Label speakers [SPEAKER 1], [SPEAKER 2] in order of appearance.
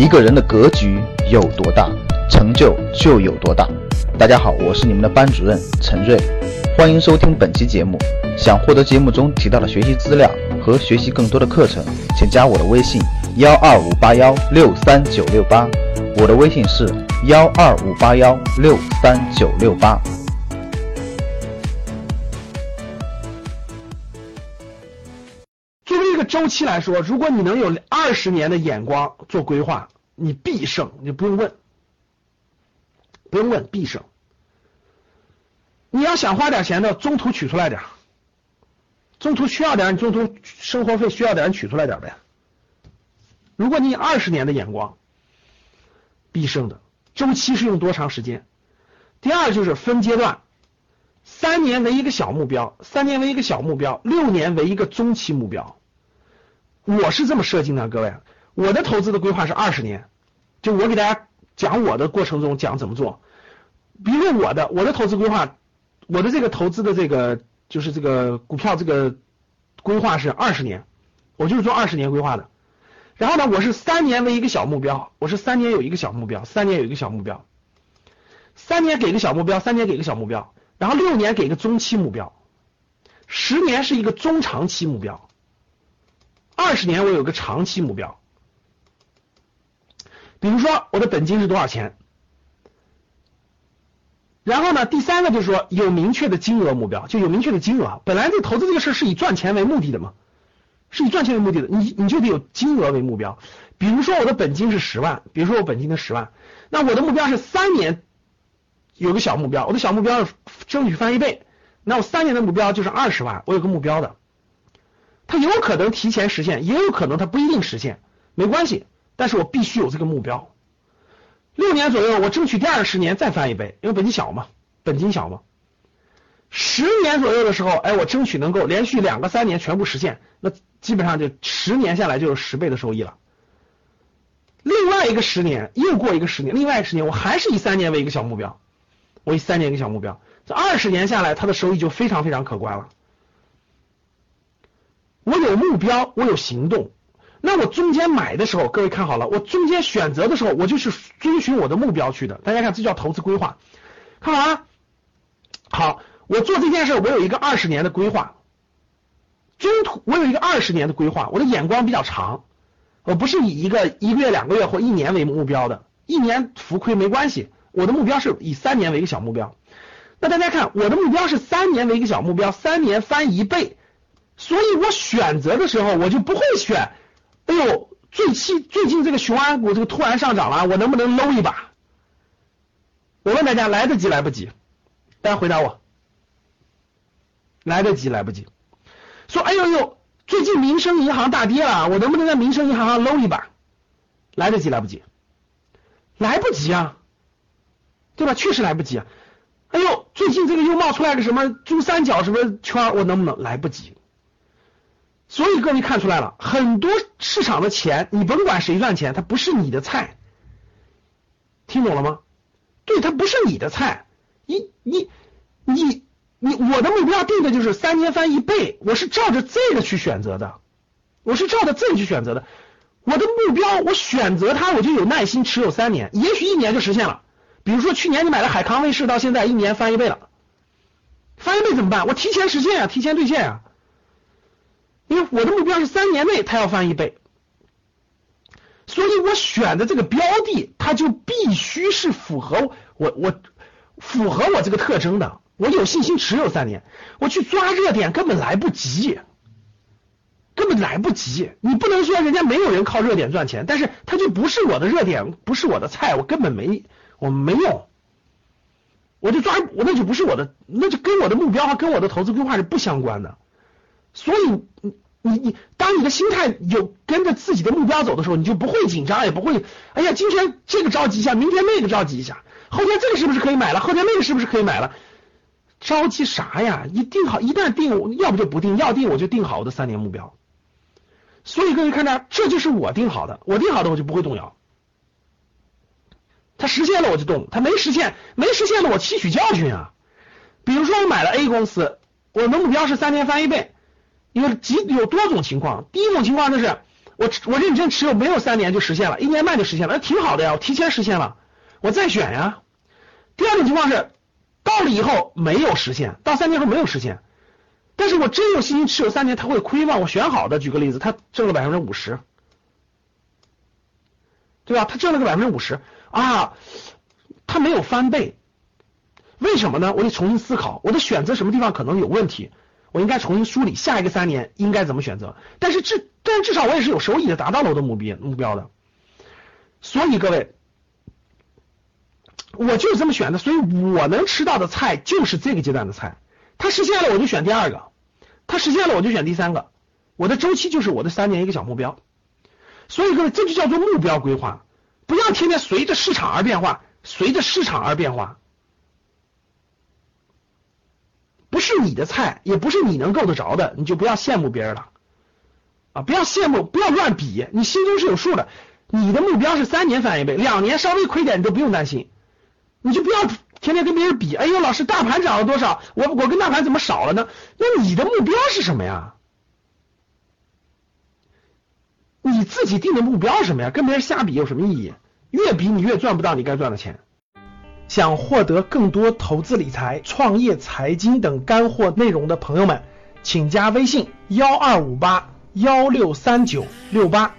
[SPEAKER 1] 一个人的格局有多大，成就就有多大。大家好，我是你们的班主任陈瑞，欢迎收听本期节目。想获得节目中提到的学习资料和学习更多的课程，请加我的微信幺二五八幺六三九六八。我的微信是幺二五八幺六三九六八。
[SPEAKER 2] 作为一个周期来说，如果你能有二十年的眼光做规划，你必胜，你不用问，不用问，必胜。你要想花点钱的，中途取出来点，中途需要点，你中途生活费需要点，你取出来点呗。如果你以二十年的眼光，必胜的。周期是用多长时间？第二就是分阶段，三年为一个小目标，三年为一个小目标，六年为一个中期目标。我是这么设计的，各位，我的投资的规划是二十年，就我给大家讲我的过程中讲怎么做。比如说我的我的投资规划，我的这个投资的这个就是这个股票这个规划是二十年，我就是做二十年规划的。然后呢，我是三年为一个小目标，我是三年有一个小目标，三年有一个小目标，三年给个小目标，三年给个小目标，然后六年给个中期目标，十年是一个中长期目标，二十年我有个长期目标。比如说我的本金是多少钱？然后呢，第三个就是说有明确的金额目标，就有明确的金额。本来这投资这个事是以赚钱为目的的嘛。是以赚钱为目的的，你你就得有金额为目标。比如说我的本金是十万，比如说我本金的十万，那我的目标是三年有个小目标，我的小目标是争取翻一倍，那我三年的目标就是二十万，我有个目标的。它有可能提前实现，也有可能它不一定实现，没关系，但是我必须有这个目标。六年左右，我争取第二十年再翻一倍，因为本金小嘛，本金小嘛。十年左右的时候，哎，我争取能够连续两个三年全部实现，那基本上就十年下来就有十倍的收益了。另外一个十年又过一个十年，另外一个十年我还是以三年为一个小目标，我以三年一个小目标，这二十年下来，它的收益就非常非常可观了。我有目标，我有行动，那我中间买的时候，各位看好了，我中间选择的时候，我就是遵循我的目标去的。大家看，这叫投资规划，看好啊，好。我做这件事，我有一个二十年的规划，中途我有一个二十年的规划，我的眼光比较长，我不是以一个一个月、两个月或一年为目标的，一年浮亏没关系，我的目标是以三年为一个小目标。那大家看，我的目标是三年为一个小目标，三年翻一倍，所以我选择的时候，我就不会选，哎呦，最近最近这个雄安股这个突然上涨了，我能不能搂一把？我问大家，来得及来不及？大家回答我。来得及，来不及。说，哎呦呦，最近民生银行大跌了，我能不能在民生银行上搂一把？来得及，来不及？来不及啊，对吧？确实来不及。啊。哎呦，最近这个又冒出来个什么珠三角什么圈，我能不能？来不及。所以各位看出来了，很多市场的钱，你甭管谁赚钱，它不是你的菜。听懂了吗？对，它不是你的菜。你你你。你我的目标定的就是三年翻一倍，我是照着这个去选择的，我是照着这个去选择的。我的目标，我选择它，我就有耐心持有三年，也许一年就实现了。比如说去年你买了海康卫视，到现在一年翻一倍了，翻一倍怎么办？我提前实现啊，提前兑现啊。因为我的目标是三年内它要翻一倍，所以我选的这个标的，它就必须是符合我我符合我这个特征的。我有信心持有三年，我去抓热点根本来不及，根本来不及。你不能说人家没有人靠热点赚钱，但是它就不是我的热点，不是我的菜，我根本没我没有，我就抓我那就不是我的，那就跟我的目标和跟我的投资规划是不相关的。所以你你，当你的心态有跟着自己的目标走的时候，你就不会紧张，也不会哎呀，今天这个着急一下，明天那个着急一下，后天这个是不是可以买了？后天那个是不是可以买了？着急啥呀？一定好，一旦定，要不就不定，要定我就定好我的三年目标。所以各位看着，这就是我定好的，我定好的我就不会动摇。它实现了我就动，它没实现，没实现了我吸取教训啊。比如说我买了 A 公司，我的目标是三年翻一倍，有几有多种情况。第一种情况就是我我认真持有没有三年就实现了，一年半就实现了，那挺好的呀，我提前实现了，我再选呀。第二种情况是到了以后没有实现，到三年后没有实现，但是我真有信心持有三年，它会亏吗？我选好的，举个例子，它挣了百分之五十，对吧？它挣了个百分之五十啊，它没有翻倍，为什么呢？我得重新思考，我的选择什么地方可能有问题。我应该重新梳理下一个三年应该怎么选择，但是至但至少我也是有收益的，达到了我的目标目标的。所以各位，我就是这么选的，所以我能吃到的菜就是这个阶段的菜。它实现了我就选第二个，它实现了我就选第三个。我的周期就是我的三年一个小目标。所以各位，这就叫做目标规划，不要天天随着市场而变化，随着市场而变化。不是你的菜，也不是你能够得着的，你就不要羡慕别人了啊！不要羡慕，不要乱比，你心中是有数的。你的目标是三年翻一倍，两年稍微亏点你都不用担心，你就不要天天跟别人比。哎呦，老师，大盘涨了多少？我我跟大盘怎么少了呢？那你的目标是什么呀？你自己定的目标是什么呀？跟别人瞎比有什么意义？越比你越赚不到你该赚的钱。想获得更多投资理财、创业财经等干货内容的朋友们，请加微信：幺二五八幺六三九六八。